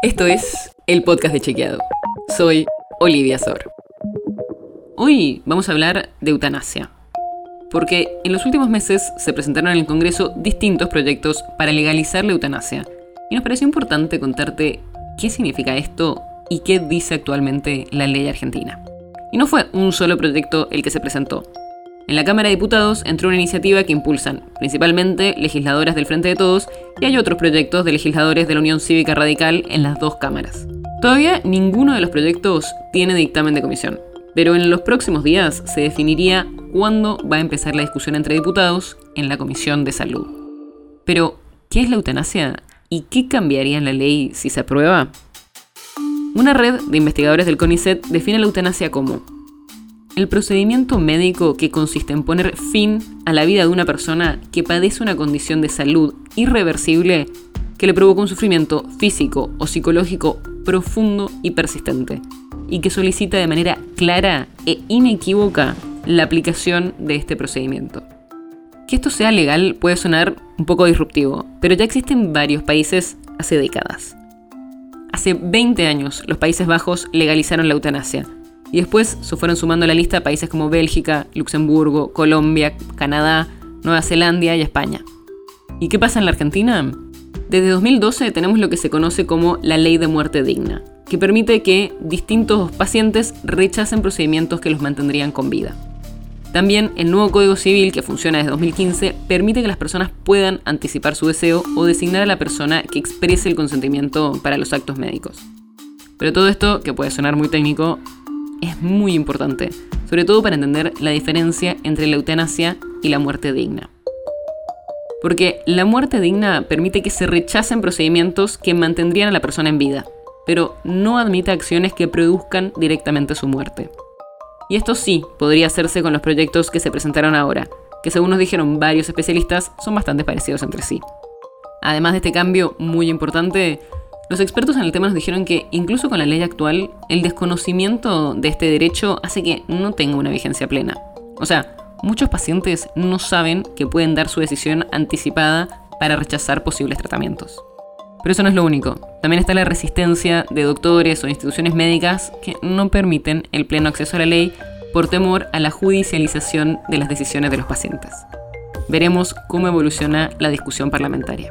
Esto es el podcast de Chequeado. Soy Olivia Sor. Hoy vamos a hablar de eutanasia. Porque en los últimos meses se presentaron en el Congreso distintos proyectos para legalizar la eutanasia. Y nos pareció importante contarte qué significa esto y qué dice actualmente la ley argentina. Y no fue un solo proyecto el que se presentó. En la Cámara de Diputados entró una iniciativa que impulsan principalmente legisladoras del Frente de Todos y hay otros proyectos de legisladores de la Unión Cívica Radical en las dos cámaras. Todavía ninguno de los proyectos tiene dictamen de comisión, pero en los próximos días se definiría cuándo va a empezar la discusión entre diputados en la Comisión de Salud. Pero, ¿qué es la eutanasia y qué cambiaría en la ley si se aprueba? Una red de investigadores del CONICET define la eutanasia como el procedimiento médico que consiste en poner fin a la vida de una persona que padece una condición de salud irreversible que le provoca un sufrimiento físico o psicológico profundo y persistente, y que solicita de manera clara e inequívoca la aplicación de este procedimiento. Que esto sea legal puede sonar un poco disruptivo, pero ya existen varios países hace décadas. Hace 20 años los Países Bajos legalizaron la eutanasia, y después se fueron sumando a la lista países como Bélgica, Luxemburgo, Colombia, Canadá, Nueva Zelanda y España. ¿Y qué pasa en la Argentina? Desde 2012 tenemos lo que se conoce como la ley de muerte digna, que permite que distintos pacientes rechacen procedimientos que los mantendrían con vida. También el nuevo Código Civil, que funciona desde 2015, permite que las personas puedan anticipar su deseo o designar a la persona que exprese el consentimiento para los actos médicos. Pero todo esto, que puede sonar muy técnico, es muy importante, sobre todo para entender la diferencia entre la eutanasia y la muerte digna. Porque la muerte digna permite que se rechacen procedimientos que mantendrían a la persona en vida, pero no admite acciones que produzcan directamente su muerte. Y esto sí podría hacerse con los proyectos que se presentaron ahora, que según nos dijeron varios especialistas son bastante parecidos entre sí. Además de este cambio muy importante, los expertos en el tema nos dijeron que incluso con la ley actual, el desconocimiento de este derecho hace que no tenga una vigencia plena. O sea, muchos pacientes no saben que pueden dar su decisión anticipada para rechazar posibles tratamientos. Pero eso no es lo único. También está la resistencia de doctores o instituciones médicas que no permiten el pleno acceso a la ley por temor a la judicialización de las decisiones de los pacientes. Veremos cómo evoluciona la discusión parlamentaria.